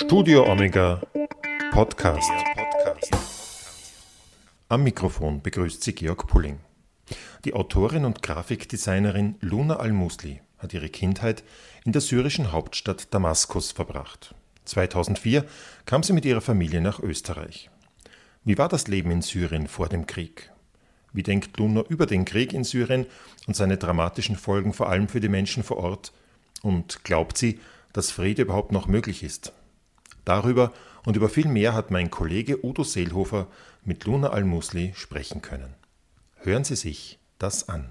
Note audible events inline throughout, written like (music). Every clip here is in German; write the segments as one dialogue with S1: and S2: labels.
S1: Studio Omega Podcast. Am Mikrofon begrüßt sie Georg Pulling. Die Autorin und Grafikdesignerin Luna Al-Musli hat ihre Kindheit in der syrischen Hauptstadt Damaskus verbracht. 2004 kam sie mit ihrer Familie nach Österreich. Wie war das Leben in Syrien vor dem Krieg? Wie denkt Luna über den Krieg in Syrien und seine dramatischen Folgen vor allem für die Menschen vor Ort? Und glaubt sie, dass Friede überhaupt noch möglich ist? Darüber und über viel mehr hat mein Kollege Udo Seelhofer mit Luna Al-Musli sprechen können. Hören Sie sich das an.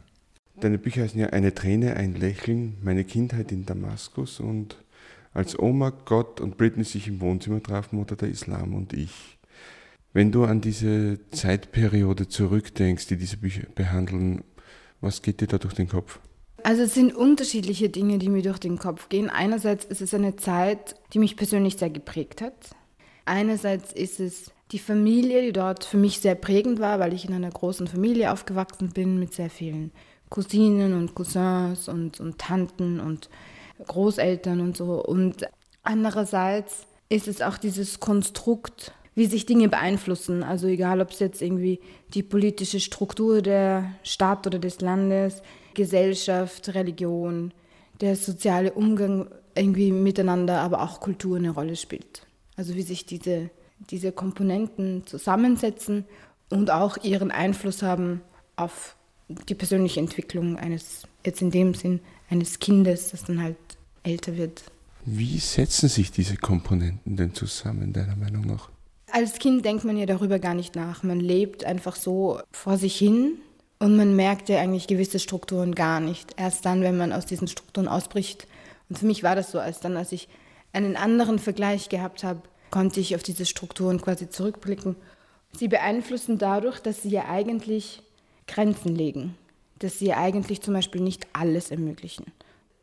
S2: Deine Bücher heißen ja Eine Träne, ein Lächeln, meine Kindheit in Damaskus und als Oma, Gott und Britney sich im Wohnzimmer trafen oder der Islam und ich. Wenn du an diese Zeitperiode zurückdenkst, die diese Bücher behandeln, was geht dir da durch den Kopf?
S3: Also es sind unterschiedliche Dinge, die mir durch den Kopf gehen. Einerseits ist es eine Zeit, die mich persönlich sehr geprägt hat. Einerseits ist es die Familie, die dort für mich sehr prägend war, weil ich in einer großen Familie aufgewachsen bin mit sehr vielen Cousinen und Cousins und, und Tanten und Großeltern und so. Und andererseits ist es auch dieses Konstrukt, wie sich Dinge beeinflussen. Also egal, ob es jetzt irgendwie die politische Struktur der Stadt oder des Landes, Gesellschaft, Religion, der soziale Umgang irgendwie miteinander, aber auch Kultur eine Rolle spielt. Also wie sich diese, diese Komponenten zusammensetzen und auch ihren Einfluss haben auf die persönliche Entwicklung eines, jetzt in dem Sinn, eines Kindes, das dann halt älter wird.
S2: Wie setzen sich diese Komponenten denn zusammen, deiner Meinung nach?
S3: Als Kind denkt man ja darüber gar nicht nach. Man lebt einfach so vor sich hin und man merkt ja eigentlich gewisse Strukturen gar nicht. Erst dann, wenn man aus diesen Strukturen ausbricht. Und für mich war das so, als dann, als ich einen anderen Vergleich gehabt habe, konnte ich auf diese Strukturen quasi zurückblicken. Sie beeinflussen dadurch, dass sie ja eigentlich Grenzen legen, dass sie ja eigentlich zum Beispiel nicht alles ermöglichen.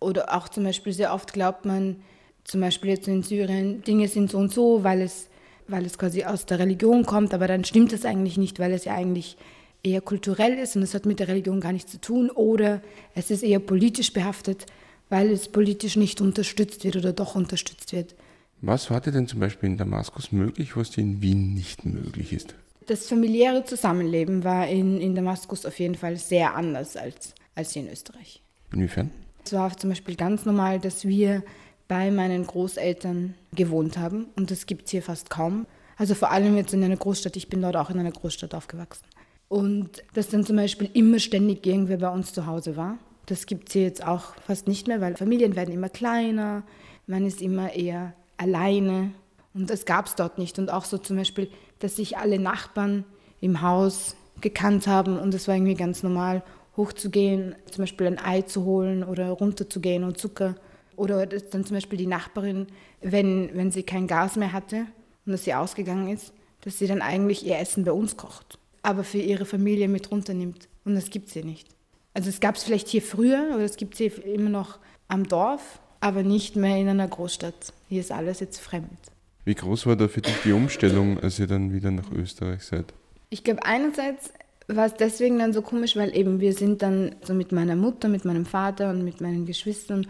S3: Oder auch zum Beispiel sehr oft glaubt man, zum Beispiel jetzt in Syrien, Dinge sind so und so, weil es, weil es quasi aus der Religion kommt, aber dann stimmt das eigentlich nicht, weil es ja eigentlich eher kulturell ist und es hat mit der Religion gar nichts zu tun oder es ist eher politisch behaftet, weil es politisch nicht unterstützt wird oder doch unterstützt wird.
S2: Was war dir denn zum Beispiel in Damaskus möglich, was dir in Wien nicht möglich ist?
S3: Das familiäre Zusammenleben war in, in Damaskus auf jeden Fall sehr anders als, als hier in Österreich.
S2: Inwiefern?
S3: Es war zum Beispiel ganz normal, dass wir bei meinen Großeltern gewohnt haben und das gibt es hier fast kaum. Also vor allem jetzt in einer Großstadt, ich bin dort auch in einer Großstadt aufgewachsen. Und dass dann zum Beispiel immer ständig irgendwer bei uns zu Hause war. Das gibt es hier jetzt auch fast nicht mehr, weil Familien werden immer kleiner, man ist immer eher alleine. Und das gab es dort nicht. Und auch so zum Beispiel, dass sich alle Nachbarn im Haus gekannt haben und es war irgendwie ganz normal, hochzugehen, zum Beispiel ein Ei zu holen oder runterzugehen und Zucker. Oder dass dann zum Beispiel die Nachbarin, wenn, wenn sie kein Gas mehr hatte und dass sie ausgegangen ist, dass sie dann eigentlich ihr Essen bei uns kocht aber für ihre Familie mit runternimmt. Und das gibt es hier nicht. Also es gab es vielleicht hier früher, oder es gibt es hier immer noch am Dorf, aber nicht mehr in einer Großstadt. Hier ist alles jetzt fremd.
S2: Wie groß war da für dich die Umstellung, als ihr dann wieder nach Österreich seid?
S3: Ich glaube, einerseits war es deswegen dann so komisch, weil eben wir sind dann so mit meiner Mutter, mit meinem Vater und mit meinen Geschwistern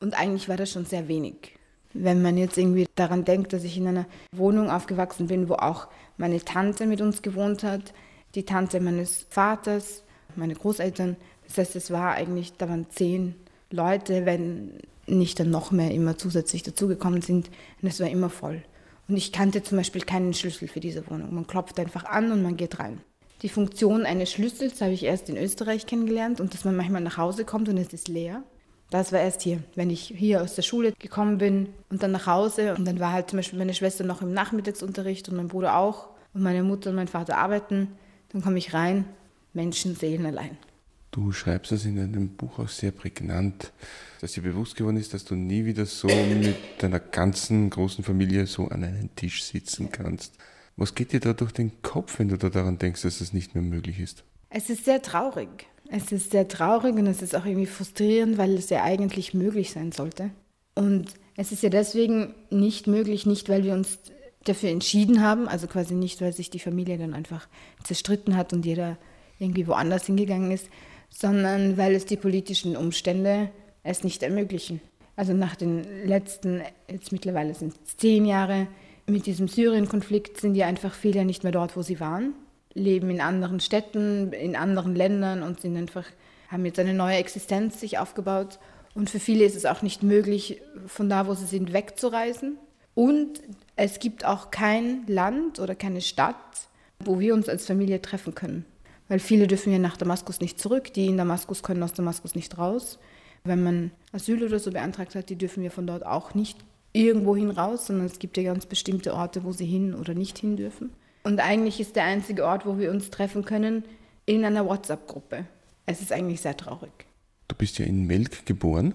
S3: und eigentlich war das schon sehr wenig. Wenn man jetzt irgendwie daran denkt, dass ich in einer Wohnung aufgewachsen bin, wo auch meine Tante mit uns gewohnt hat, die Tante meines Vaters, meine Großeltern. Das heißt, es war eigentlich, da waren zehn Leute, wenn nicht dann noch mehr immer zusätzlich dazugekommen sind. Und es war immer voll. Und ich kannte zum Beispiel keinen Schlüssel für diese Wohnung. Man klopft einfach an und man geht rein. Die Funktion eines Schlüssels habe ich erst in Österreich kennengelernt und dass man manchmal nach Hause kommt und es ist leer. Das war erst hier, wenn ich hier aus der Schule gekommen bin und dann nach Hause und dann war halt zum Beispiel meine Schwester noch im Nachmittagsunterricht und mein Bruder auch und meine Mutter und mein Vater arbeiten dann komme ich rein, Menschen, Seelen allein.
S2: Du schreibst das in deinem Buch auch sehr prägnant, dass dir bewusst geworden ist, dass du nie wieder so mit deiner ganzen großen Familie so an einen Tisch sitzen kannst. Was geht dir da durch den Kopf, wenn du da daran denkst, dass das nicht mehr möglich ist?
S3: Es ist sehr traurig. Es ist sehr traurig und es ist auch irgendwie frustrierend, weil es ja eigentlich möglich sein sollte. Und es ist ja deswegen nicht möglich, nicht weil wir uns dafür entschieden haben, also quasi nicht, weil sich die Familie dann einfach zerstritten hat und jeder irgendwie woanders hingegangen ist, sondern weil es die politischen Umstände es nicht ermöglichen. Also nach den letzten, jetzt mittlerweile sind es zehn Jahre, mit diesem Syrien-Konflikt sind ja einfach viele nicht mehr dort, wo sie waren, leben in anderen Städten, in anderen Ländern und sind einfach, haben jetzt eine neue Existenz sich aufgebaut. Und für viele ist es auch nicht möglich, von da, wo sie sind, wegzureisen. Und es gibt auch kein Land oder keine Stadt, wo wir uns als Familie treffen können. Weil viele dürfen ja nach Damaskus nicht zurück, die in Damaskus können aus Damaskus nicht raus. Wenn man Asyl oder so beantragt hat, die dürfen wir von dort auch nicht irgendwo hin raus, sondern es gibt ja ganz bestimmte Orte, wo sie hin oder nicht hin dürfen. Und eigentlich ist der einzige Ort, wo wir uns treffen können, in einer WhatsApp-Gruppe. Es ist eigentlich sehr traurig.
S2: Du bist ja in Melk geboren,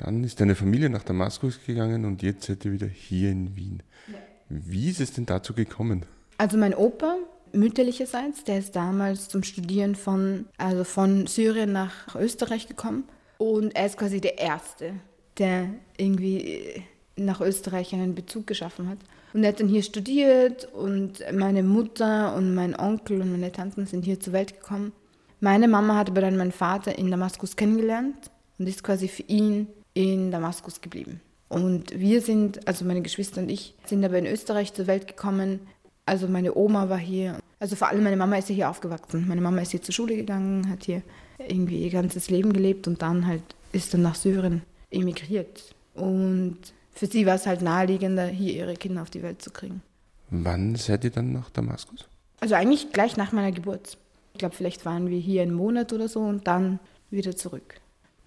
S2: dann ist deine Familie nach Damaskus gegangen und jetzt seid ihr wieder hier in Wien. Ja. Wie ist es denn dazu gekommen?
S3: Also mein Opa, mütterlicherseits, der ist damals zum Studieren von, also von Syrien nach Österreich gekommen und er ist quasi der Erste, der irgendwie nach Österreich einen Bezug geschaffen hat. Und er hat dann hier studiert und meine Mutter und mein Onkel und meine Tanten sind hier zur Welt gekommen. Meine Mama hat aber dann meinen Vater in Damaskus kennengelernt und ist quasi für ihn in Damaskus geblieben. Und wir sind, also meine Geschwister und ich, sind aber in Österreich zur Welt gekommen. Also meine Oma war hier. Also vor allem meine Mama ist hier aufgewachsen. Meine Mama ist hier zur Schule gegangen, hat hier irgendwie ihr ganzes Leben gelebt und dann halt ist dann nach Syrien emigriert. Und für sie war es halt naheliegender, hier ihre Kinder auf die Welt zu kriegen.
S2: Wann seid ihr dann nach Damaskus?
S3: Also eigentlich gleich nach meiner Geburt. Ich glaube, vielleicht waren wir hier einen Monat oder so und dann wieder zurück.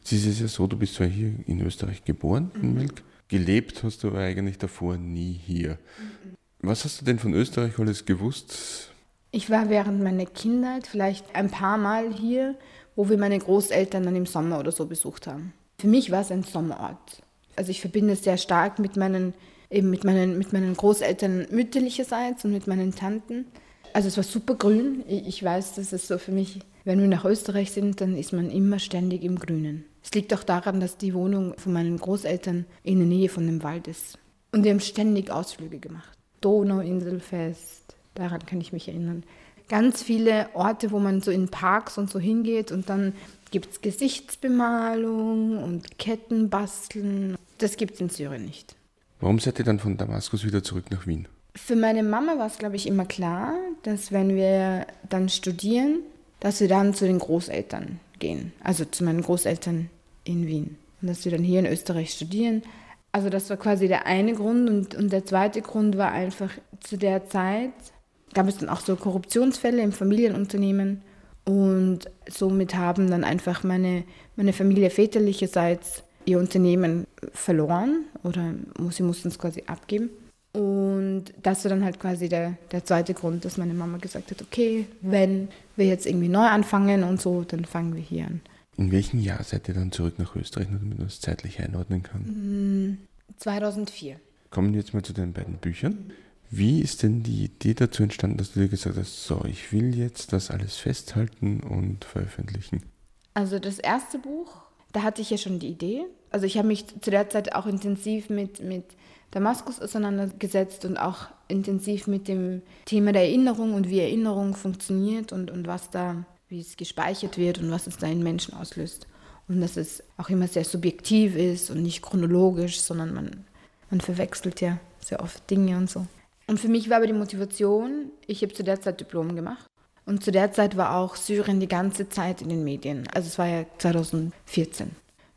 S2: Es ist ja so, du bist zwar hier in Österreich geboren, in mhm. Milk. Gelebt hast du aber eigentlich davor nie hier. Mhm. Was hast du denn von Österreich alles gewusst?
S3: Ich war während meiner Kindheit vielleicht ein paar Mal hier, wo wir meine Großeltern dann im Sommer oder so besucht haben. Für mich war es ein Sommerort. Also ich verbinde es sehr stark mit meinen, eben mit meinen, mit meinen Großeltern mütterlicherseits und mit meinen Tanten. Also es war super grün. Ich weiß, dass es so für mich, wenn wir nach Österreich sind, dann ist man immer ständig im Grünen. Es liegt auch daran, dass die Wohnung von meinen Großeltern in der Nähe von dem Wald ist. Und wir haben ständig Ausflüge gemacht. Donauinselfest, daran kann ich mich erinnern. Ganz viele Orte, wo man so in Parks und so hingeht und dann gibt es Gesichtsbemalung und Kettenbasteln. Das gibt es in Syrien nicht.
S2: Warum seid ihr dann von Damaskus wieder zurück nach Wien?
S3: Für meine Mama war es, glaube ich, immer klar, dass wenn wir dann studieren, dass wir dann zu den Großeltern gehen. Also zu meinen Großeltern in Wien. Und dass wir dann hier in Österreich studieren. Also das war quasi der eine Grund. Und, und der zweite Grund war einfach, zu der Zeit gab es dann auch so Korruptionsfälle im Familienunternehmen. Und somit haben dann einfach meine, meine Familie väterlicherseits ihr Unternehmen verloren oder sie mussten es quasi abgeben. Und das war dann halt quasi der, der zweite Grund, dass meine Mama gesagt hat, okay, wenn wir jetzt irgendwie neu anfangen und so, dann fangen wir hier an.
S2: In welchem Jahr seid ihr dann zurück nach Österreich, damit man das zeitlich einordnen kann?
S3: 2004.
S2: Mm, Kommen wir jetzt mal zu den beiden Büchern. Wie ist denn die Idee dazu entstanden, dass du dir gesagt hast, so, ich will jetzt das alles festhalten und veröffentlichen?
S3: Also das erste Buch, da hatte ich ja schon die Idee. Also ich habe mich zu der Zeit auch intensiv mit, mit Damaskus auseinandergesetzt und auch intensiv mit dem Thema der Erinnerung und wie Erinnerung funktioniert und, und was da, wie es gespeichert wird und was es da in Menschen auslöst. Und dass es auch immer sehr subjektiv ist und nicht chronologisch, sondern man, man verwechselt ja sehr oft Dinge und so. Und für mich war aber die Motivation, ich habe zu der Zeit Diplom gemacht. Und zu der Zeit war auch Syrien die ganze Zeit in den Medien. Also es war ja 2014.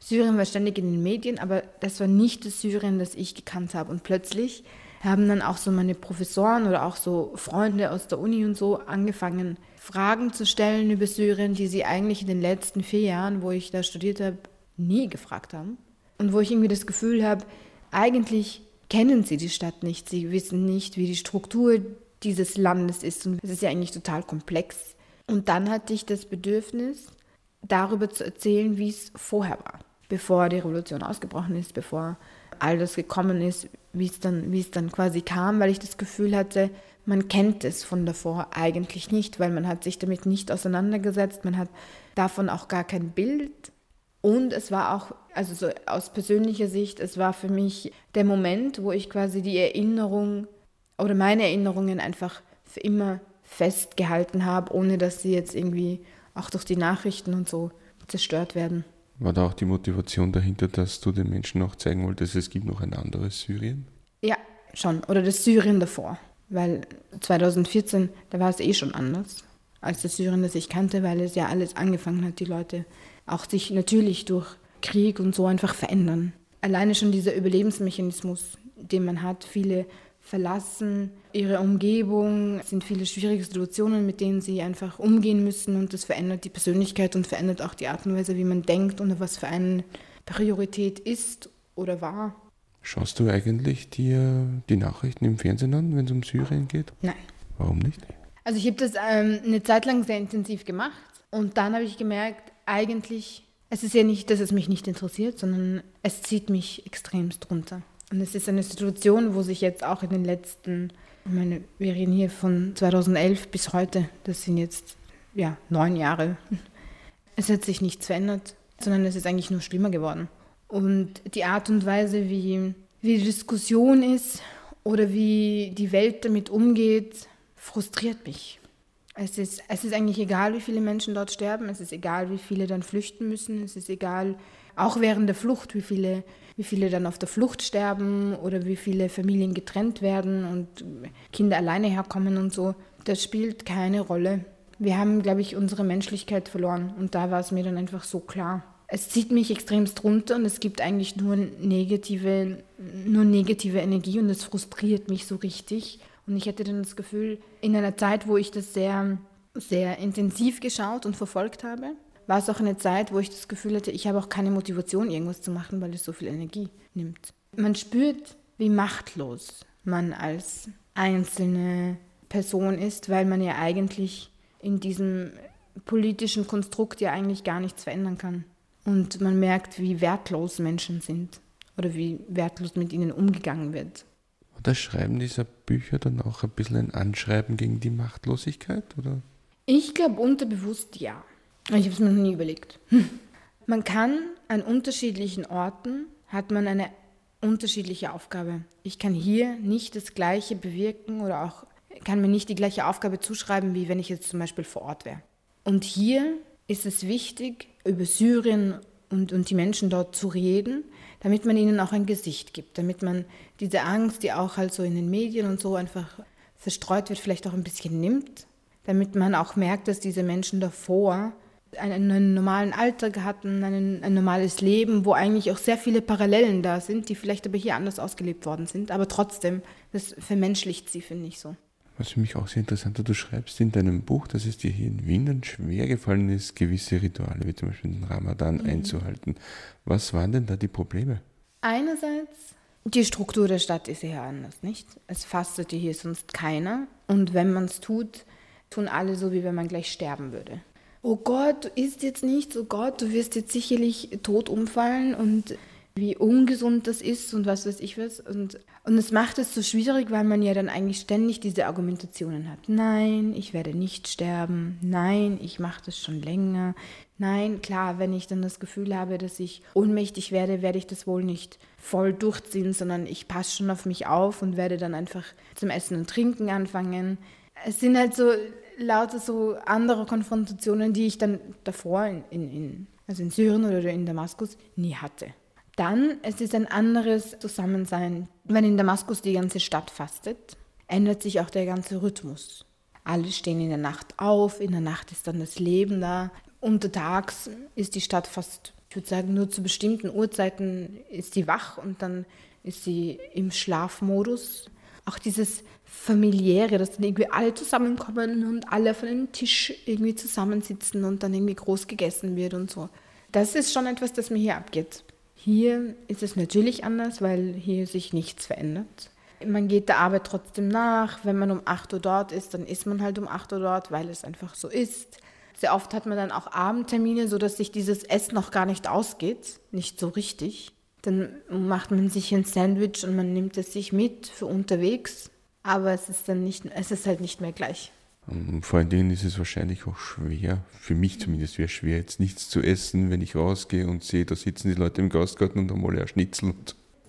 S3: Syrien war ständig in den Medien, aber das war nicht das Syrien, das ich gekannt habe. Und plötzlich haben dann auch so meine Professoren oder auch so Freunde aus der Uni und so angefangen, Fragen zu stellen über Syrien, die sie eigentlich in den letzten vier Jahren, wo ich da studiert habe, nie gefragt haben. Und wo ich irgendwie das Gefühl habe, eigentlich kennen sie die Stadt nicht. Sie wissen nicht, wie die Struktur dieses Landes ist. Und es ist ja eigentlich total komplex. Und dann hatte ich das Bedürfnis, darüber zu erzählen, wie es vorher war, bevor die Revolution ausgebrochen ist, bevor all das gekommen ist, wie es dann, wie es dann quasi kam, weil ich das Gefühl hatte, man kennt es von davor eigentlich nicht, weil man hat sich damit nicht auseinandergesetzt, man hat davon auch gar kein Bild und es war auch, also so aus persönlicher Sicht, es war für mich der Moment, wo ich quasi die Erinnerung oder meine Erinnerungen einfach für immer festgehalten habe, ohne dass sie jetzt irgendwie auch durch die Nachrichten und so zerstört werden.
S2: War da auch die Motivation dahinter, dass du den Menschen auch zeigen wolltest, es gibt noch ein anderes Syrien?
S3: Ja, schon. Oder das Syrien davor. Weil 2014, da war es eh schon anders als das Syrien, das ich kannte, weil es ja alles angefangen hat, die Leute auch sich natürlich durch Krieg und so einfach verändern. Alleine schon dieser Überlebensmechanismus, den man hat, viele verlassen ihre Umgebung, es sind viele schwierige Situationen, mit denen sie einfach umgehen müssen und das verändert die Persönlichkeit und verändert auch die Art und Weise, wie man denkt und was für eine Priorität ist oder war.
S2: Schaust du eigentlich dir die Nachrichten im Fernsehen an, wenn es um Syrien geht?
S3: Nein.
S2: Warum nicht?
S3: Also ich habe das ähm, eine Zeit lang sehr intensiv gemacht und dann habe ich gemerkt, eigentlich, es ist ja nicht, dass es mich nicht interessiert, sondern es zieht mich extremst runter. Und es ist eine Situation, wo sich jetzt auch in den letzten, ich meine, wir reden hier von 2011 bis heute, das sind jetzt ja neun Jahre. Es hat sich nichts verändert, sondern es ist eigentlich nur schlimmer geworden. Und die Art und Weise, wie, wie die Diskussion ist oder wie die Welt damit umgeht, frustriert mich. Es ist, es ist eigentlich egal, wie viele Menschen dort sterben, es ist egal, wie viele dann flüchten müssen, es ist egal, auch während der Flucht, wie viele, wie viele dann auf der Flucht sterben oder wie viele Familien getrennt werden und Kinder alleine herkommen und so. Das spielt keine Rolle. Wir haben, glaube ich, unsere Menschlichkeit verloren und da war es mir dann einfach so klar. Es zieht mich extremst runter und es gibt eigentlich nur negative, nur negative Energie und es frustriert mich so richtig. Und ich hätte dann das Gefühl, in einer Zeit, wo ich das sehr, sehr intensiv geschaut und verfolgt habe, war es auch eine Zeit, wo ich das Gefühl hatte, ich habe auch keine Motivation, irgendwas zu machen, weil es so viel Energie nimmt. Man spürt, wie machtlos man als einzelne Person ist, weil man ja eigentlich in diesem politischen Konstrukt ja eigentlich gar nichts verändern kann. Und man merkt, wie wertlos Menschen sind oder wie wertlos mit ihnen umgegangen wird.
S2: Das Schreiben dieser Bücher dann auch ein bisschen ein Anschreiben gegen die Machtlosigkeit, oder?
S3: Ich glaube unterbewusst ja. Ich habe es mir noch nie überlegt. (laughs) Man kann an unterschiedlichen Orten, hat man eine unterschiedliche Aufgabe. Ich kann hier nicht das Gleiche bewirken oder auch kann mir nicht die gleiche Aufgabe zuschreiben, wie wenn ich jetzt zum Beispiel vor Ort wäre. Und hier ist es wichtig, über Syrien und, und die Menschen dort zu reden, damit man ihnen auch ein Gesicht gibt, damit man diese Angst, die auch halt so in den Medien und so einfach verstreut wird, vielleicht auch ein bisschen nimmt, damit man auch merkt, dass diese Menschen davor einen, einen normalen Alltag hatten, einen, ein normales Leben, wo eigentlich auch sehr viele Parallelen da sind, die vielleicht aber hier anders ausgelebt worden sind, aber trotzdem, das vermenschlicht sie, finde ich so.
S2: Was für mich auch sehr interessant ist, du schreibst in deinem Buch, dass es dir hier in Wien dann schwer gefallen ist, gewisse Rituale, wie zum Beispiel den Ramadan, mhm. einzuhalten. Was waren denn da die Probleme?
S3: Einerseits, die Struktur der Stadt ist hier anders, nicht? Es fastete hier sonst keiner. Und wenn man es tut, tun alle so, wie wenn man gleich sterben würde. Oh Gott, du isst jetzt nichts, oh Gott, du wirst jetzt sicherlich tot umfallen und wie ungesund das ist und was weiß ich was. Und, und es macht es so schwierig, weil man ja dann eigentlich ständig diese Argumentationen hat. Nein, ich werde nicht sterben. Nein, ich mache das schon länger. Nein, klar, wenn ich dann das Gefühl habe, dass ich ohnmächtig werde, werde ich das wohl nicht voll durchziehen, sondern ich passe schon auf mich auf und werde dann einfach zum Essen und Trinken anfangen. Es sind halt so lauter so andere Konfrontationen, die ich dann davor in, in, also in Syrien oder in Damaskus nie hatte. Dann, es ist ein anderes Zusammensein. Wenn in Damaskus die ganze Stadt fastet, ändert sich auch der ganze Rhythmus. Alle stehen in der Nacht auf, in der Nacht ist dann das Leben da. Untertags ist die Stadt fast, ich würde sagen, nur zu bestimmten Uhrzeiten ist sie wach und dann ist sie im Schlafmodus. Auch dieses familiäre, dass dann irgendwie alle zusammenkommen und alle von einem Tisch irgendwie zusammensitzen und dann irgendwie groß gegessen wird und so. Das ist schon etwas, das mir hier abgeht. Hier ist es natürlich anders, weil hier sich nichts verändert. Man geht der Arbeit trotzdem nach. Wenn man um 8 Uhr dort ist, dann ist man halt um 8 Uhr dort, weil es einfach so ist. Sehr oft hat man dann auch Abendtermine, sodass sich dieses Essen noch gar nicht ausgeht, nicht so richtig. Dann macht man sich ein Sandwich und man nimmt es sich mit für unterwegs. Aber es ist dann nicht, es ist halt nicht mehr gleich.
S2: Vor allen Dingen ist es wahrscheinlich auch schwer, für mich zumindest wäre es schwer, jetzt nichts zu essen, wenn ich rausgehe und sehe, da sitzen die Leute im Gastgarten und haben alle ein Schnitzel.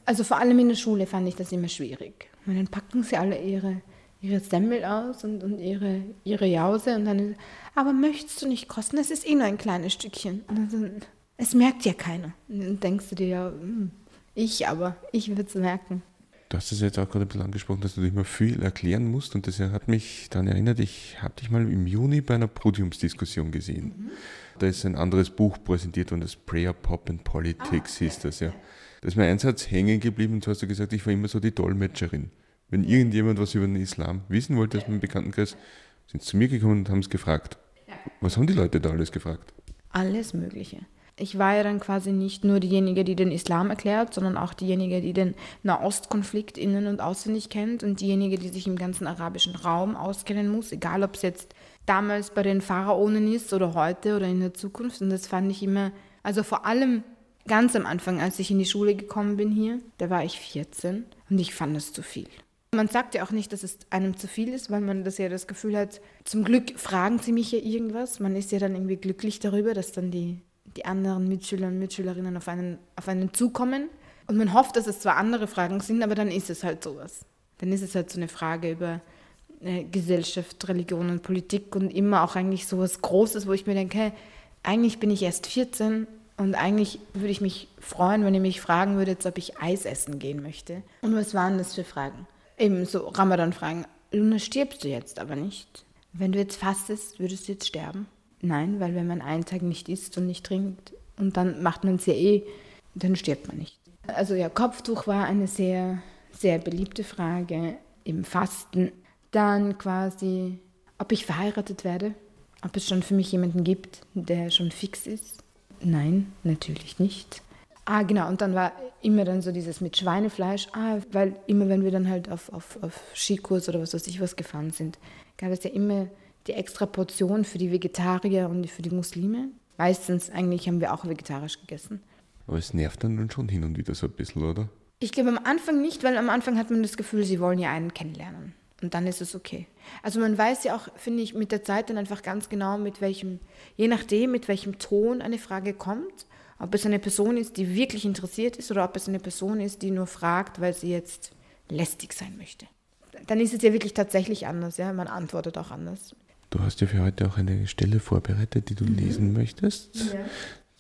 S3: Also vor allem in der Schule fand ich das immer schwierig. Und dann packen sie alle ihre, ihre Semmel aus und, und ihre, ihre Jause und dann, aber möchtest du nicht kosten? Das ist eh nur ein kleines Stückchen. Und dann, Es merkt ja keiner. dann denkst du dir ja, hm, ich aber, ich würde es merken.
S2: Du hast es jetzt auch gerade ein bisschen angesprochen, dass du dich mal viel erklären musst und das hat mich daran erinnert, ich habe dich mal im Juni bei einer Podiumsdiskussion gesehen. Mhm. Da ist ein anderes Buch präsentiert und das Prayer Pop and Politics ah, hieß das, ja. Da ist mir ein Satz hängen geblieben und so hast du gesagt, ich war immer so die Dolmetscherin. Wenn irgendjemand was über den Islam wissen wollte aus meinem Bekanntenkreis, sind sie zu mir gekommen und haben es gefragt. Was haben die Leute da alles gefragt?
S3: Alles Mögliche. Ich war ja dann quasi nicht nur diejenige, die den Islam erklärt, sondern auch diejenige, die den Nahostkonflikt innen und auswendig kennt und diejenige, die sich im ganzen arabischen Raum auskennen muss, egal ob es jetzt damals bei den Pharaonen ist oder heute oder in der Zukunft. Und das fand ich immer, also vor allem ganz am Anfang, als ich in die Schule gekommen bin hier, da war ich 14 und ich fand es zu viel. Man sagt ja auch nicht, dass es einem zu viel ist, weil man das ja das Gefühl hat, zum Glück fragen sie mich ja irgendwas. Man ist ja dann irgendwie glücklich darüber, dass dann die die anderen Mitschüler und Mitschülerinnen auf einen, auf einen zukommen. Und man hofft, dass es zwar andere Fragen sind, aber dann ist es halt sowas. Dann ist es halt so eine Frage über äh, Gesellschaft, Religion und Politik und immer auch eigentlich sowas Großes, wo ich mir denke, hey, eigentlich bin ich erst 14 und eigentlich würde ich mich freuen, wenn ihr mich fragen würdet, ob ich Eis essen gehen möchte. Und was waren das für Fragen? Eben so Ramadan-Fragen. Luna, stirbst du jetzt aber nicht? Wenn du jetzt fastest, würdest du jetzt sterben? Nein, weil wenn man einen Tag nicht isst und nicht trinkt und dann macht man es ja eh, dann stirbt man nicht. Also ja, Kopftuch war eine sehr, sehr beliebte Frage im Fasten. Dann quasi, ob ich verheiratet werde, ob es schon für mich jemanden gibt, der schon fix ist. Nein, natürlich nicht. Ah, genau, und dann war immer dann so dieses mit Schweinefleisch, ah, weil immer wenn wir dann halt auf, auf, auf Skikurs oder was weiß ich was gefahren sind, gab es ja immer die extra Portion für die Vegetarier und für die Muslime. Meistens eigentlich haben wir auch vegetarisch gegessen.
S2: Aber es nervt dann schon hin und wieder so ein bisschen, oder?
S3: Ich glaube am Anfang nicht, weil am Anfang hat man das Gefühl, sie wollen ja einen kennenlernen. Und dann ist es okay. Also man weiß ja auch, finde ich, mit der Zeit dann einfach ganz genau, mit welchem, je nachdem, mit welchem Ton eine Frage kommt, ob es eine Person ist, die wirklich interessiert ist oder ob es eine Person ist, die nur fragt, weil sie jetzt lästig sein möchte. Dann ist es ja wirklich tatsächlich anders, ja. Man antwortet auch anders.
S2: Du hast ja für heute auch eine Stelle vorbereitet, die du mhm. lesen möchtest. Ja.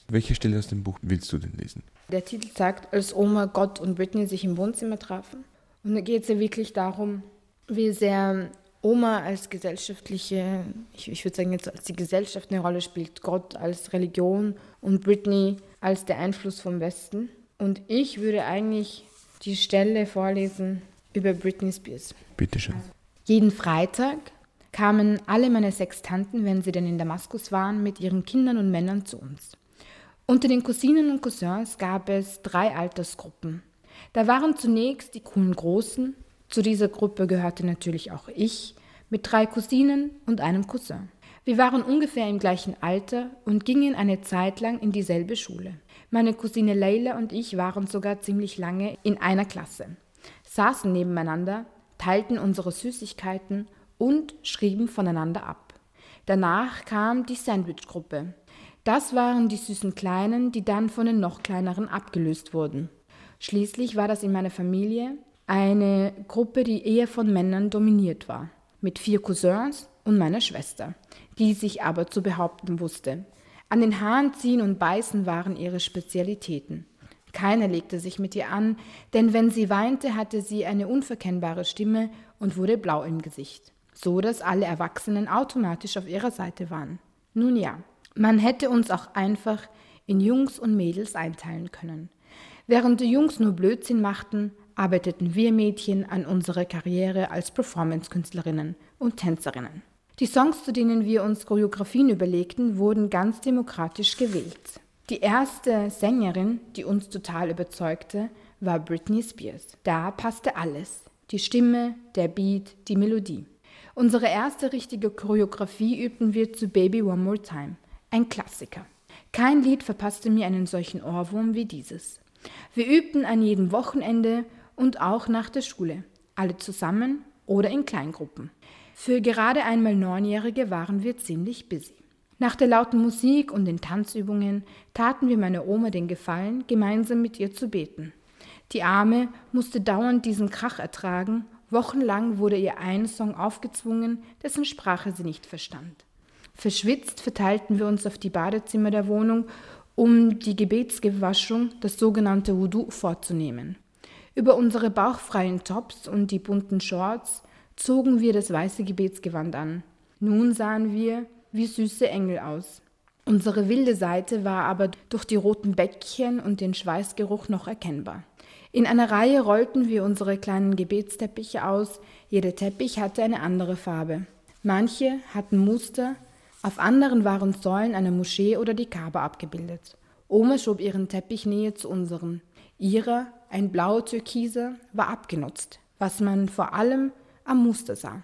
S2: Welche Stelle aus dem Buch willst du denn lesen?
S3: Der Titel sagt, als Oma, Gott und Britney sich im Wohnzimmer trafen. Und da geht es ja wirklich darum, wie sehr Oma als gesellschaftliche, ich, ich würde sagen jetzt als die Gesellschaft eine Rolle spielt, Gott als Religion und Britney als der Einfluss vom Westen. Und ich würde eigentlich die Stelle vorlesen über Britney Spears.
S2: Bitte schön.
S3: Jeden Freitag kamen alle meine Sextanten, wenn sie denn in Damaskus waren, mit ihren Kindern und Männern zu uns. Unter den Cousinen und Cousins gab es drei Altersgruppen. Da waren zunächst die coolen Großen, zu dieser Gruppe gehörte natürlich auch ich, mit drei Cousinen und einem Cousin. Wir waren ungefähr im gleichen Alter und gingen eine Zeit lang in dieselbe Schule. Meine Cousine Leila und ich waren sogar ziemlich lange in einer Klasse, saßen nebeneinander, teilten unsere Süßigkeiten und schrieben voneinander ab. Danach kam die Sandwich-Gruppe. Das waren die süßen Kleinen, die dann von den noch kleineren abgelöst wurden. Schließlich war das in meiner Familie eine Gruppe, die eher von Männern dominiert war, mit vier Cousins und meiner Schwester, die sich aber zu behaupten wusste. An den Haaren ziehen und beißen waren ihre Spezialitäten. Keiner legte sich mit ihr an, denn wenn sie weinte, hatte sie eine unverkennbare Stimme und wurde blau im Gesicht so dass alle Erwachsenen automatisch auf ihrer Seite waren. Nun ja, man hätte uns auch einfach in Jungs und Mädels einteilen können. Während die Jungs nur Blödsinn machten, arbeiteten wir Mädchen an unserer Karriere als Performance-Künstlerinnen und Tänzerinnen. Die Songs, zu denen wir uns Choreografien überlegten, wurden ganz demokratisch gewählt. Die erste Sängerin, die uns total überzeugte, war Britney Spears. Da passte alles. Die Stimme, der Beat, die Melodie. Unsere erste richtige Choreografie übten wir zu Baby One More Time, ein Klassiker. Kein Lied verpasste mir einen solchen Ohrwurm wie dieses. Wir übten an jedem Wochenende und auch nach der Schule, alle zusammen oder in Kleingruppen. Für gerade einmal Neunjährige waren wir ziemlich busy. Nach der lauten Musik und den Tanzübungen taten wir meiner Oma den Gefallen, gemeinsam mit ihr zu beten. Die Arme musste dauernd diesen Krach ertragen Wochenlang wurde ihr ein Song aufgezwungen, dessen Sprache sie nicht verstand. Verschwitzt verteilten wir uns auf die Badezimmer der Wohnung um die Gebetsgewaschung, das sogenannte Wudu, vorzunehmen. Über unsere bauchfreien Tops und die bunten Shorts zogen wir das weiße Gebetsgewand an. Nun sahen wir wie süße Engel aus. Unsere wilde Seite war aber durch die roten Bäckchen und den Schweißgeruch noch erkennbar. In einer Reihe rollten wir unsere kleinen Gebetsteppiche aus, jeder Teppich hatte eine andere Farbe. Manche hatten Muster, auf anderen waren Säulen einer Moschee oder die Kaaba abgebildet. Oma schob ihren Teppich näher zu unseren. Ihrer, ein blauer Türkiser, war abgenutzt, was man vor allem am Muster sah.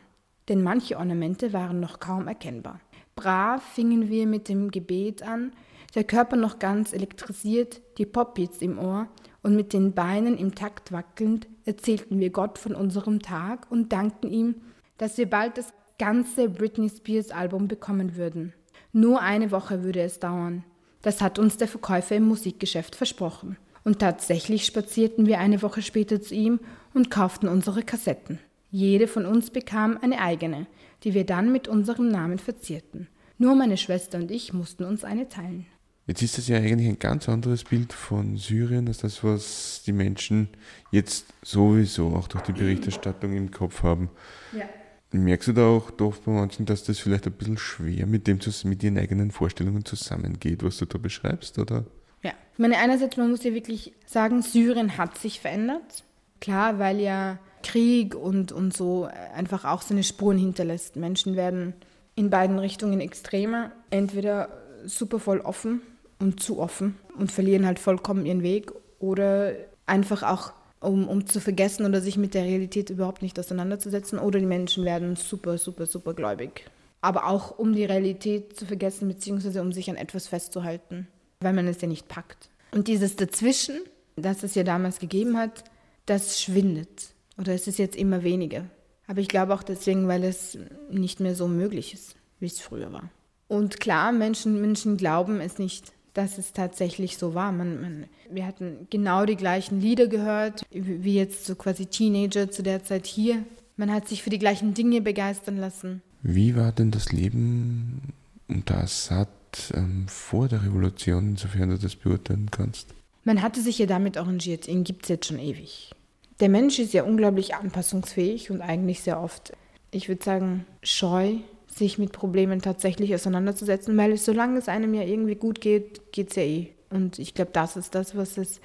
S3: Denn manche Ornamente waren noch kaum erkennbar. Brav fingen wir mit dem Gebet an, der Körper noch ganz elektrisiert, die Popbeats im Ohr und mit den Beinen im Takt wackelnd erzählten wir Gott von unserem Tag und dankten ihm, dass wir bald das ganze Britney Spears Album bekommen würden. Nur eine Woche würde es dauern. Das hat uns der Verkäufer im Musikgeschäft versprochen. Und tatsächlich spazierten wir eine Woche später zu ihm und kauften unsere Kassetten. Jede von uns bekam eine eigene, die wir dann mit unserem Namen verzierten. Nur meine Schwester und ich mussten uns eine teilen.
S2: Jetzt ist das ja eigentlich ein ganz anderes Bild von Syrien als das, was die Menschen jetzt sowieso auch durch die Berichterstattung im Kopf haben. Ja. Merkst du da auch doch bei manchen, dass das vielleicht ein bisschen schwer mit dem mit ihren eigenen Vorstellungen zusammengeht, was du da beschreibst, oder?
S3: Ja, ich meine, einerseits, man muss ja wirklich sagen, Syrien hat sich verändert. Klar, weil ja Krieg und, und so einfach auch seine Spuren hinterlässt. Menschen werden in beiden Richtungen extremer, entweder super voll offen und zu offen und verlieren halt vollkommen ihren Weg oder einfach auch um, um zu vergessen oder sich mit der Realität überhaupt nicht auseinanderzusetzen oder die Menschen werden super, super, super gläubig. Aber auch um die Realität zu vergessen beziehungsweise um sich an etwas festzuhalten, weil man es ja nicht packt. Und dieses Dazwischen, das es ja damals gegeben hat, das schwindet oder es ist jetzt immer weniger. Aber ich glaube auch deswegen, weil es nicht mehr so möglich ist, wie es früher war. Und klar, Menschen, Menschen glauben es nicht dass es tatsächlich so war. Man, man, wir hatten genau die gleichen Lieder gehört, wie jetzt so quasi Teenager zu der Zeit hier. Man hat sich für die gleichen Dinge begeistern lassen.
S2: Wie war denn das Leben unter Assad ähm, vor der Revolution, insofern du das beurteilen kannst?
S3: Man hatte sich ja damit arrangiert. Ihn gibt es jetzt schon ewig. Der Mensch ist ja unglaublich anpassungsfähig und eigentlich sehr oft, ich würde sagen, scheu sich mit Problemen tatsächlich auseinanderzusetzen, weil solange es einem ja irgendwie gut geht, geht es ja eh. Und ich glaube, das ist das, was es,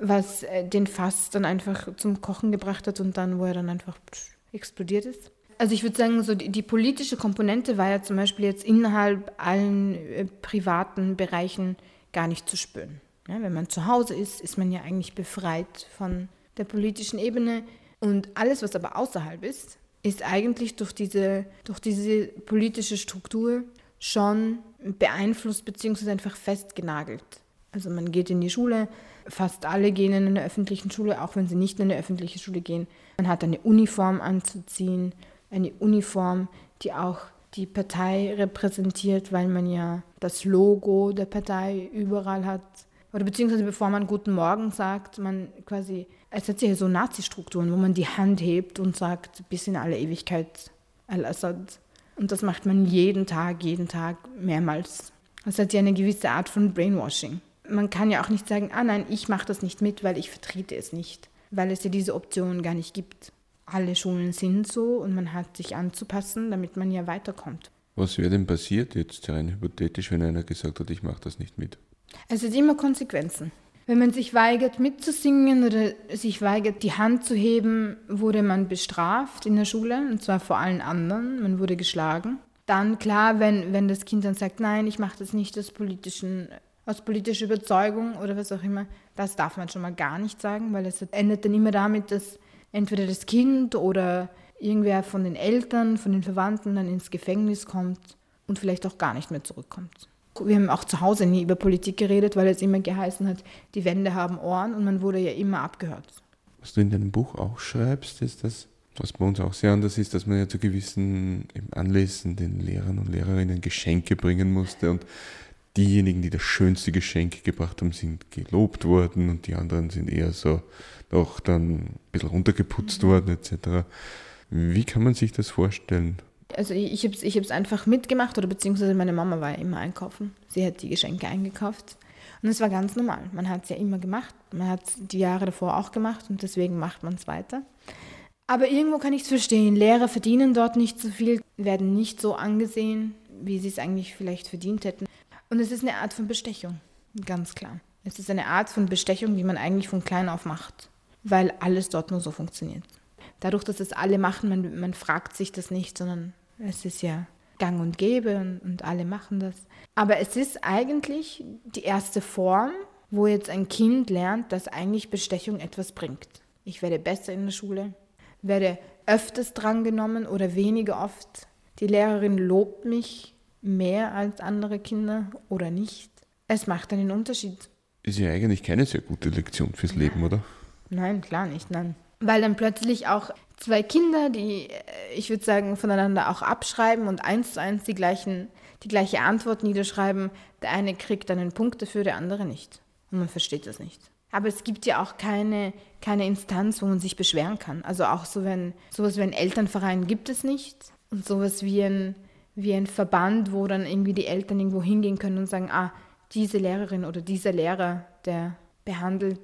S3: was äh, den Fass dann einfach zum Kochen gebracht hat und dann, wo er dann einfach explodiert ist. Also ich würde sagen, so die, die, politische Komponente war ja zum Beispiel jetzt innerhalb allen äh, privaten Bereichen gar nicht zu spüren. Ja, wenn man zu Hause ist, ist man ja eigentlich befreit von der politischen Ebene. Und alles, was aber außerhalb ist, ist eigentlich durch diese, durch diese politische Struktur schon beeinflusst bzw. einfach festgenagelt. Also man geht in die Schule, fast alle gehen in eine öffentliche Schule, auch wenn sie nicht in eine öffentliche Schule gehen. Man hat eine Uniform anzuziehen, eine Uniform, die auch die Partei repräsentiert, weil man ja das Logo der Partei überall hat. Oder beziehungsweise bevor man Guten Morgen sagt, man quasi es hat ja so Nazi-Strukturen, wo man die Hand hebt und sagt, bis in alle Ewigkeit Al-Assad. Und das macht man jeden Tag, jeden Tag mehrmals. Das hat ja eine gewisse Art von Brainwashing. Man kann ja auch nicht sagen, ah nein, ich mache das nicht mit, weil ich vertrete es nicht, weil es ja diese Option gar nicht gibt. Alle Schulen sind so und man hat sich anzupassen, damit man ja weiterkommt.
S2: Was wäre denn passiert jetzt rein hypothetisch, wenn einer gesagt hat, ich mache das nicht mit?
S3: Es hat immer Konsequenzen. Wenn man sich weigert mitzusingen oder sich weigert, die Hand zu heben, wurde man bestraft in der Schule, und zwar vor allen anderen. Man wurde geschlagen. Dann klar, wenn, wenn das Kind dann sagt, nein, ich mache das nicht aus, politischen, aus politischer Überzeugung oder was auch immer, das darf man schon mal gar nicht sagen, weil es endet dann immer damit, dass entweder das Kind oder irgendwer von den Eltern, von den Verwandten dann ins Gefängnis kommt und vielleicht auch gar nicht mehr zurückkommt wir haben auch zu Hause nie über Politik geredet, weil es immer geheißen hat, die Wände haben Ohren und man wurde ja immer abgehört.
S2: Was du in deinem Buch auch schreibst, ist das, was bei uns auch sehr anders ist, dass man ja zu gewissen Anlässen den Lehrern und Lehrerinnen Geschenke bringen musste und diejenigen, die das schönste Geschenk gebracht haben, sind gelobt worden und die anderen sind eher so doch dann ein bisschen runtergeputzt mhm. worden etc. Wie kann man sich das vorstellen?
S3: Also ich, habe es ich einfach mitgemacht oder beziehungsweise meine Mama war ja immer einkaufen. Sie hat die Geschenke eingekauft. Und es war ganz normal. Man hat es ja immer gemacht. Man hat es die Jahre davor auch gemacht und deswegen macht man es weiter. Aber irgendwo kann ich es verstehen. Lehrer verdienen dort nicht so viel, werden nicht so angesehen, wie sie es eigentlich vielleicht verdient hätten. Und es ist eine Art von Bestechung, ganz klar. Es ist eine Art von Bestechung, die man eigentlich von klein auf macht, weil alles dort nur so funktioniert. Dadurch, dass es alle machen, man, man fragt sich das nicht, sondern es ist ja gang und gäbe und, und alle machen das. Aber es ist eigentlich die erste Form, wo jetzt ein Kind lernt, dass eigentlich Bestechung etwas bringt. Ich werde besser in der Schule, werde öfters drangenommen oder weniger oft. Die Lehrerin lobt mich mehr als andere Kinder oder nicht. Es macht einen Unterschied.
S2: Ist ja eigentlich keine sehr gute Lektion fürs Leben, oder?
S3: Nein, klar nicht, nein. Weil dann plötzlich auch zwei Kinder, die, äh, ich würde sagen, voneinander auch abschreiben und eins zu eins die, gleichen, die gleiche Antwort niederschreiben. Der eine kriegt dann einen Punkt dafür, der andere nicht. Und man versteht das nicht. Aber es gibt ja auch keine, keine Instanz, wo man sich beschweren kann. Also auch so, wenn sowas wie ein Elternverein gibt es nicht. Und sowas wie ein, wie ein Verband, wo dann irgendwie die Eltern irgendwo hingehen können und sagen, ah, diese Lehrerin oder dieser Lehrer, der behandelt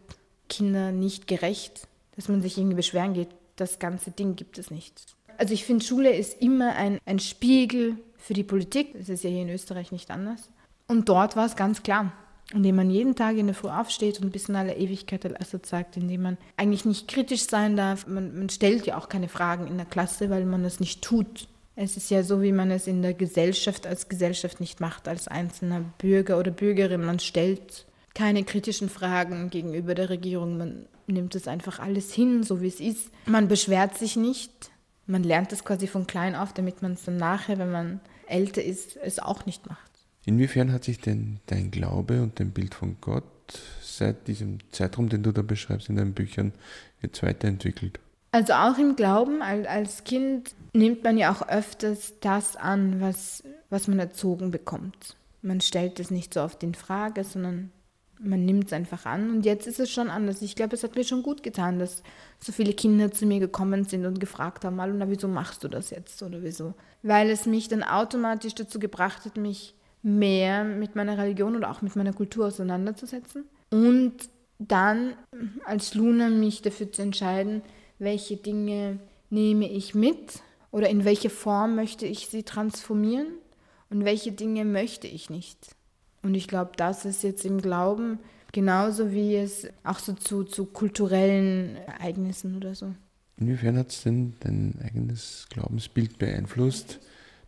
S3: Kinder nicht gerecht, dass man sich irgendwie beschweren geht. Das ganze Ding gibt es nicht. Also ich finde, Schule ist immer ein, ein Spiegel für die Politik. Das ist ja hier in Österreich nicht anders. Und dort war es ganz klar indem man jeden Tag in der Früh aufsteht und bis in aller Ewigkeit Al-Assad sagt, indem man eigentlich nicht kritisch sein darf. Man, man, stellt ja auch keine Fragen in der Klasse, weil man es nicht tut. Es ist ja so, wie man es in der Gesellschaft als Gesellschaft nicht macht, als einzelner Bürger oder Bürgerin. Man stellt keine kritischen Fragen gegenüber der Regierung. Man nimmt es einfach alles hin, so wie es ist. Man beschwert sich nicht. Man lernt es quasi von klein auf, damit man es dann nachher, wenn man älter ist, es auch nicht macht.
S2: Inwiefern hat sich denn dein Glaube und dein Bild von Gott seit diesem Zeitraum, den du da beschreibst in deinen Büchern, jetzt weiterentwickelt?
S3: Also auch im Glauben, als Kind nimmt man ja auch öfters das an, was, was man erzogen bekommt. Man stellt es nicht so oft in Frage, sondern man nimmt es einfach an. Und jetzt ist es schon anders. Ich glaube, es hat mir schon gut getan, dass so viele Kinder zu mir gekommen sind und gefragt haben, Maluna, wieso machst du das jetzt oder wieso? Weil es mich dann automatisch dazu gebracht hat, mich mehr mit meiner Religion oder auch mit meiner Kultur auseinanderzusetzen und dann als Luna mich dafür zu entscheiden, welche Dinge nehme ich mit oder in welche Form möchte ich sie transformieren und welche Dinge möchte ich nicht. Und ich glaube, das ist jetzt im Glauben genauso wie es auch so zu, zu kulturellen Ereignissen oder so.
S2: Inwiefern hat es denn dein eigenes Glaubensbild beeinflusst?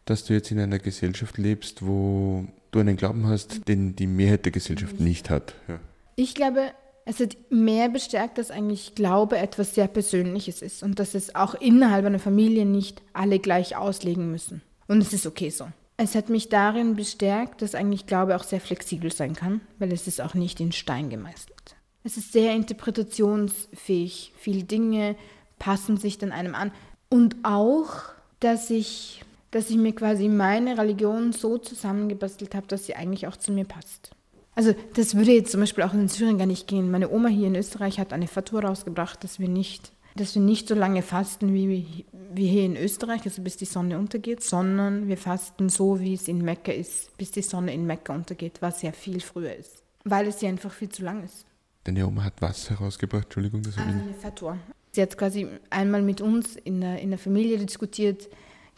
S2: dass du jetzt in einer Gesellschaft lebst, wo du einen Glauben hast, den die Mehrheit der Gesellschaft nicht hat. Ja.
S3: Ich glaube, es hat mehr bestärkt, dass eigentlich Glaube etwas sehr Persönliches ist und dass es auch innerhalb einer Familie nicht alle gleich auslegen müssen. Und es ist okay so. Es hat mich darin bestärkt, dass eigentlich Glaube auch sehr flexibel sein kann, weil es ist auch nicht in Stein gemeißelt. Es ist sehr interpretationsfähig. Viele Dinge passen sich dann einem an. Und auch, dass ich dass ich mir quasi meine Religion so zusammengebastelt habe, dass sie eigentlich auch zu mir passt. Also das würde jetzt zum Beispiel auch in Syrien gar nicht gehen. Meine Oma hier in Österreich hat eine Fatwa rausgebracht, dass wir nicht, dass wir nicht so lange fasten wie, wie hier in Österreich, also bis die Sonne untergeht, sondern wir fasten so, wie es in Mekka ist, bis die Sonne in Mekka untergeht, was ja viel früher ist, weil es hier einfach viel zu lang ist.
S2: Deine Oma hat was herausgebracht? Entschuldigung, das
S3: habe ich... Eine Fatwa. Sie hat quasi einmal mit uns in der, in der Familie diskutiert,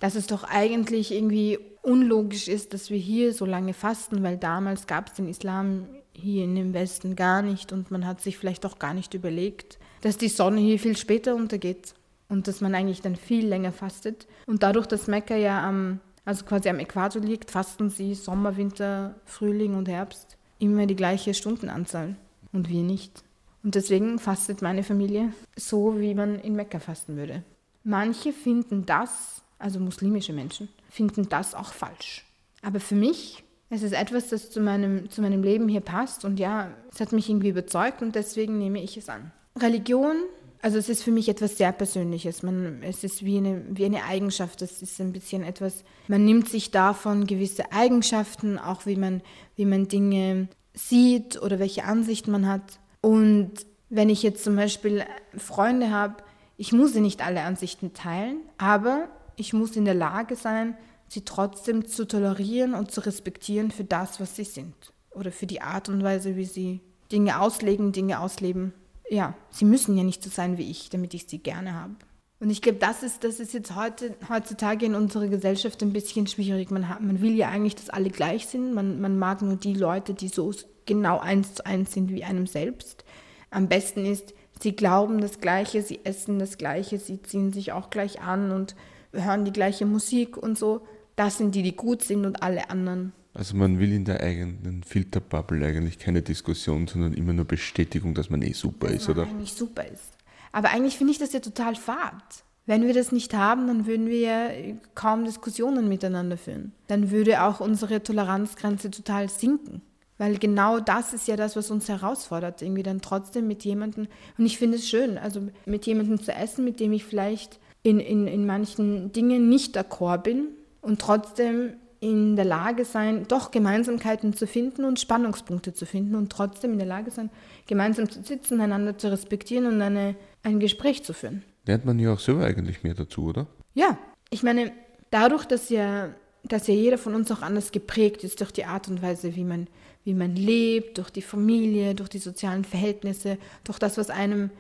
S3: dass es doch eigentlich irgendwie unlogisch ist, dass wir hier so lange fasten, weil damals gab es den Islam hier in dem Westen gar nicht und man hat sich vielleicht auch gar nicht überlegt, dass die Sonne hier viel später untergeht und dass man eigentlich dann viel länger fastet. Und dadurch, dass Mekka ja am, also quasi am Äquator liegt, fasten sie Sommer, Winter, Frühling und Herbst immer die gleiche Stundenanzahl und wir nicht. Und deswegen fastet meine Familie so, wie man in Mekka fasten würde. Manche finden das also muslimische Menschen, finden das auch falsch. Aber für mich es ist etwas, das zu meinem, zu meinem Leben hier passt und ja, es hat mich irgendwie überzeugt und deswegen nehme ich es an. Religion, also es ist für mich etwas sehr Persönliches. Man, es ist wie eine, wie eine Eigenschaft, es ist ein bisschen etwas, man nimmt sich davon gewisse Eigenschaften, auch wie man, wie man Dinge sieht oder welche Ansicht man hat. Und wenn ich jetzt zum Beispiel Freunde habe, ich muss sie nicht alle Ansichten teilen, aber ich muss in der Lage sein, sie trotzdem zu tolerieren und zu respektieren für das, was sie sind. oder für die Art und Weise, wie sie Dinge auslegen, Dinge ausleben. Ja, sie müssen ja nicht so sein wie ich, damit ich sie gerne habe. Und ich glaube, das ist, das ist jetzt heute, heutzutage in unserer Gesellschaft ein bisschen schwierig. Man, hat, man will ja eigentlich, dass alle gleich sind. Man, man mag nur die Leute, die so genau eins zu eins sind wie einem selbst. Am besten ist, sie glauben das Gleiche, sie essen das Gleiche, sie ziehen sich auch gleich an und hören die gleiche Musik und so. Das sind die, die gut sind und alle anderen.
S2: Also man will in der eigenen Filterbubble eigentlich keine Diskussion, sondern immer nur Bestätigung, dass man eh super dass ist, man oder?
S3: Eigentlich super ist. Aber eigentlich finde ich das ja total fad. Wenn wir das nicht haben, dann würden wir ja kaum Diskussionen miteinander führen. Dann würde auch unsere Toleranzgrenze total sinken. Weil genau das ist ja das, was uns herausfordert, irgendwie dann trotzdem mit jemandem, und ich finde es schön, also mit jemandem zu essen, mit dem ich vielleicht in, in, in manchen Dingen nicht d'accord bin und trotzdem in der Lage sein, doch Gemeinsamkeiten zu finden und Spannungspunkte zu finden und trotzdem in der Lage sein, gemeinsam zu sitzen, einander zu respektieren und eine, ein Gespräch zu führen.
S2: Lernt man ja auch selber eigentlich mehr dazu, oder?
S3: Ja, ich meine, dadurch, dass ja, dass ja jeder von uns auch anders geprägt ist durch die Art und Weise, wie man wie man lebt, durch die Familie, durch die sozialen Verhältnisse, durch das, was einem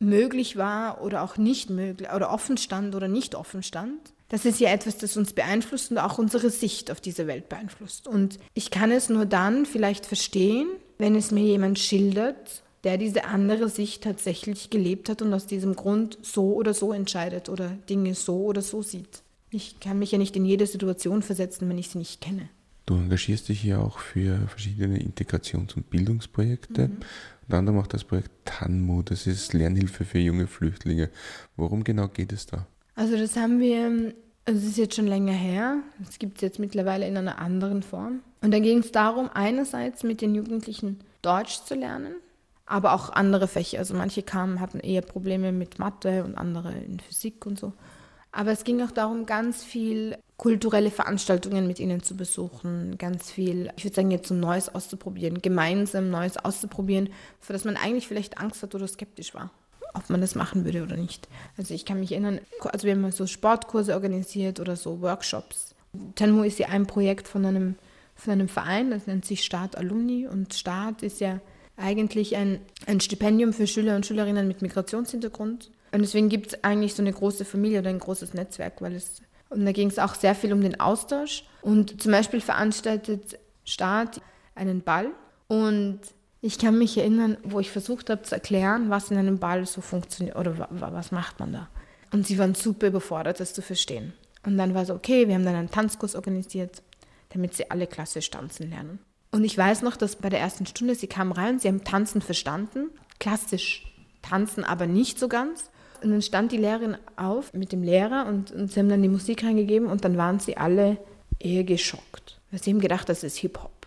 S3: möglich war oder auch nicht möglich oder offen stand oder nicht offen stand. Das ist ja etwas, das uns beeinflusst und auch unsere Sicht auf diese Welt beeinflusst. Und ich kann es nur dann vielleicht verstehen, wenn es mir jemand schildert, der diese andere Sicht tatsächlich gelebt hat und aus diesem Grund so oder so entscheidet oder Dinge so oder so sieht. Ich kann mich ja nicht in jede Situation versetzen, wenn ich sie nicht kenne.
S2: Du engagierst dich ja auch für verschiedene Integrations- und Bildungsprojekte. Mhm. Unter anderem auch das Projekt TANMU, das ist Lernhilfe für junge Flüchtlinge. Worum genau geht es da?
S3: Also das haben wir, also das ist jetzt schon länger her, das gibt es jetzt mittlerweile in einer anderen Form. Und da ging es darum, einerseits mit den Jugendlichen Deutsch zu lernen, aber auch andere Fächer. Also manche kamen, hatten eher Probleme mit Mathe und andere in Physik und so. Aber es ging auch darum, ganz viel kulturelle Veranstaltungen mit ihnen zu besuchen, ganz viel, ich würde sagen, jetzt so Neues auszuprobieren, gemeinsam Neues auszuprobieren, für das man eigentlich vielleicht Angst hat oder skeptisch war, ob man das machen würde oder nicht. Also ich kann mich erinnern, also wir haben so Sportkurse organisiert oder so Workshops. Tenmo ist ja ein Projekt von einem, von einem Verein, das nennt sich Start Alumni und Start ist ja eigentlich ein, ein Stipendium für Schüler und Schülerinnen mit Migrationshintergrund. Und deswegen gibt es eigentlich so eine große Familie oder ein großes Netzwerk, weil es und da ging es auch sehr viel um den Austausch. Und zum Beispiel veranstaltet Staat einen Ball. Und ich kann mich erinnern, wo ich versucht habe zu erklären, was in einem Ball so funktioniert oder was macht man da. Und sie waren super überfordert, das zu verstehen. Und dann war es okay, wir haben dann einen Tanzkurs organisiert, damit sie alle klassisch tanzen lernen. Und ich weiß noch, dass bei der ersten Stunde, sie kamen rein, sie haben Tanzen verstanden, klassisch tanzen aber nicht so ganz. Und dann stand die Lehrerin auf mit dem Lehrer und, und sie haben dann die Musik reingegeben und dann waren sie alle eher geschockt. Sie haben gedacht, das ist Hip-Hop.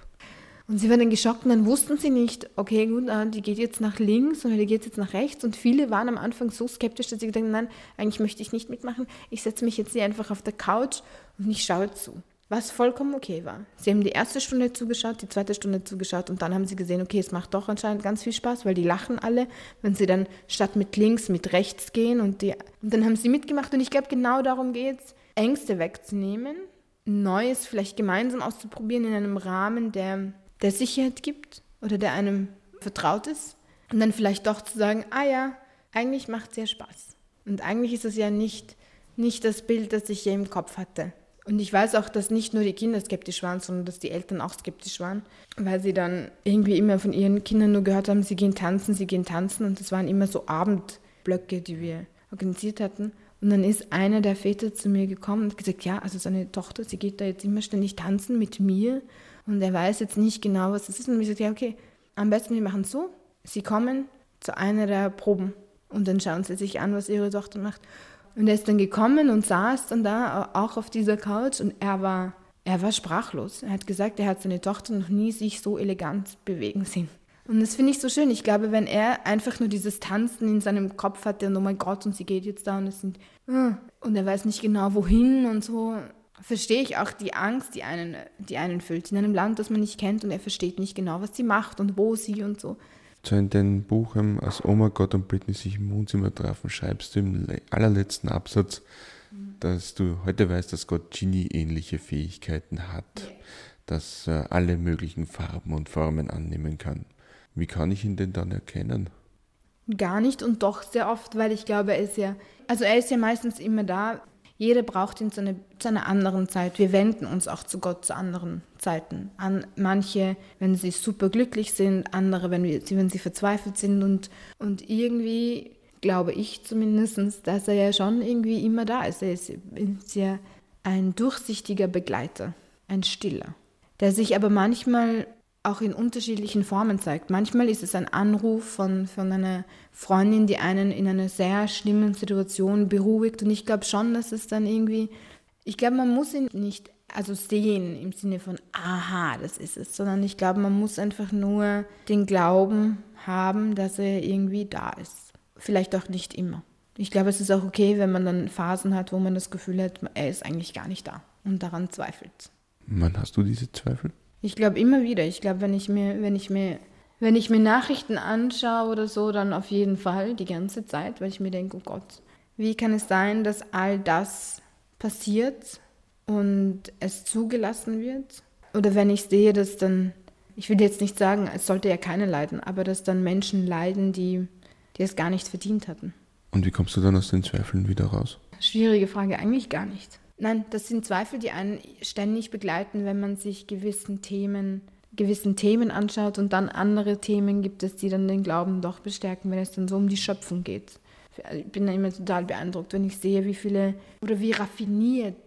S3: Und sie waren dann geschockt und dann wussten sie nicht, okay, gut, die geht jetzt nach links oder die geht jetzt nach rechts. Und viele waren am Anfang so skeptisch, dass sie gedacht haben, nein, eigentlich möchte ich nicht mitmachen. Ich setze mich jetzt hier einfach auf der Couch und ich schaue zu was vollkommen okay war. Sie haben die erste Stunde zugeschaut, die zweite Stunde zugeschaut und dann haben sie gesehen, okay, es macht doch anscheinend ganz viel Spaß, weil die lachen alle, wenn sie dann statt mit links mit rechts gehen und, die, und dann haben sie mitgemacht und ich glaube, genau darum geht es, Ängste wegzunehmen, Neues vielleicht gemeinsam auszuprobieren in einem Rahmen, der, der Sicherheit gibt oder der einem vertraut ist und dann vielleicht doch zu sagen, ah ja, eigentlich macht es ja Spaß. Und eigentlich ist es ja nicht, nicht das Bild, das ich hier im Kopf hatte. Und ich weiß auch, dass nicht nur die Kinder skeptisch waren, sondern dass die Eltern auch skeptisch waren, weil sie dann irgendwie immer von ihren Kindern nur gehört haben, sie gehen tanzen, sie gehen tanzen. Und das waren immer so Abendblöcke, die wir organisiert hatten. Und dann ist einer der Väter zu mir gekommen und gesagt, ja, also seine Tochter, sie geht da jetzt immer ständig tanzen mit mir und er weiß jetzt nicht genau, was das ist. Und ich sagte, ja, okay, am besten wir machen es so, sie kommen zu einer der Proben und dann schauen sie sich an, was ihre Tochter macht. Und er ist dann gekommen und saß dann da auch auf dieser Couch und er war, er war sprachlos. Er hat gesagt, er hat seine Tochter noch nie sich so elegant bewegen sehen. Und das finde ich so schön. Ich glaube, wenn er einfach nur dieses Tanzen in seinem Kopf hatte und oh mein Gott, und sie geht jetzt da und es sind, ah, und er weiß nicht genau wohin und so, verstehe ich auch die Angst, die einen, die einen füllt. In einem Land, das man nicht kennt und er versteht nicht genau, was sie macht und wo sie und so.
S2: So in deinem Buch, als Oma Gott und Britney sich im Wohnzimmer trafen, schreibst du im allerletzten Absatz, dass du heute weißt, dass Gott Genie-ähnliche Fähigkeiten hat. das äh, alle möglichen Farben und Formen annehmen kann. Wie kann ich ihn denn dann erkennen?
S3: Gar nicht und doch sehr oft, weil ich glaube, er ist ja, also er ist ja meistens immer da. Jeder braucht ihn zu einer, zu einer anderen Zeit. Wir wenden uns auch zu Gott zu anderen Zeiten. An manche, wenn sie super glücklich sind, andere, wenn, wir, wenn sie verzweifelt sind. Und, und irgendwie glaube ich zumindest, dass er ja schon irgendwie immer da ist. Er ist, ist ja ein durchsichtiger Begleiter, ein stiller, der sich aber manchmal auch in unterschiedlichen Formen zeigt. Manchmal ist es ein Anruf von, von einer Freundin, die einen in einer sehr schlimmen Situation beruhigt. Und ich glaube schon, dass es dann irgendwie, ich glaube, man muss ihn nicht also sehen im Sinne von, aha, das ist es, sondern ich glaube, man muss einfach nur den Glauben haben, dass er irgendwie da ist. Vielleicht auch nicht immer. Ich glaube, es ist auch okay, wenn man dann Phasen hat, wo man das Gefühl hat, er ist eigentlich gar nicht da und daran zweifelt.
S2: Wann hast du diese Zweifel?
S3: Ich glaube immer wieder. Ich glaube, wenn ich mir, wenn ich mir, wenn ich mir Nachrichten anschaue oder so, dann auf jeden Fall die ganze Zeit, weil ich mir denke, oh Gott, wie kann es sein, dass all das passiert und es zugelassen wird? Oder wenn ich sehe, dass dann, ich will jetzt nicht sagen, es sollte ja keiner leiden, aber dass dann Menschen leiden, die, die es gar nicht verdient hatten.
S2: Und wie kommst du dann aus den Zweifeln wieder raus?
S3: Schwierige Frage, eigentlich gar nicht. Nein, das sind Zweifel, die einen ständig begleiten, wenn man sich gewissen Themen, gewissen Themen anschaut und dann andere Themen gibt es, die dann den Glauben doch bestärken, wenn es dann so um die Schöpfung geht. Ich bin da immer total beeindruckt, wenn ich sehe, wie viele oder wie raffiniert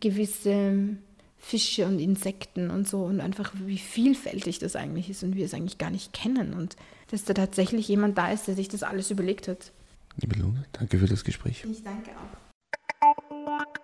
S3: gewisse Fische und Insekten und so und einfach wie vielfältig das eigentlich ist und wir es eigentlich gar nicht kennen und dass da tatsächlich jemand da ist, der sich das alles überlegt hat.
S2: Liebe Luna, danke für das Gespräch.
S3: Ich danke auch.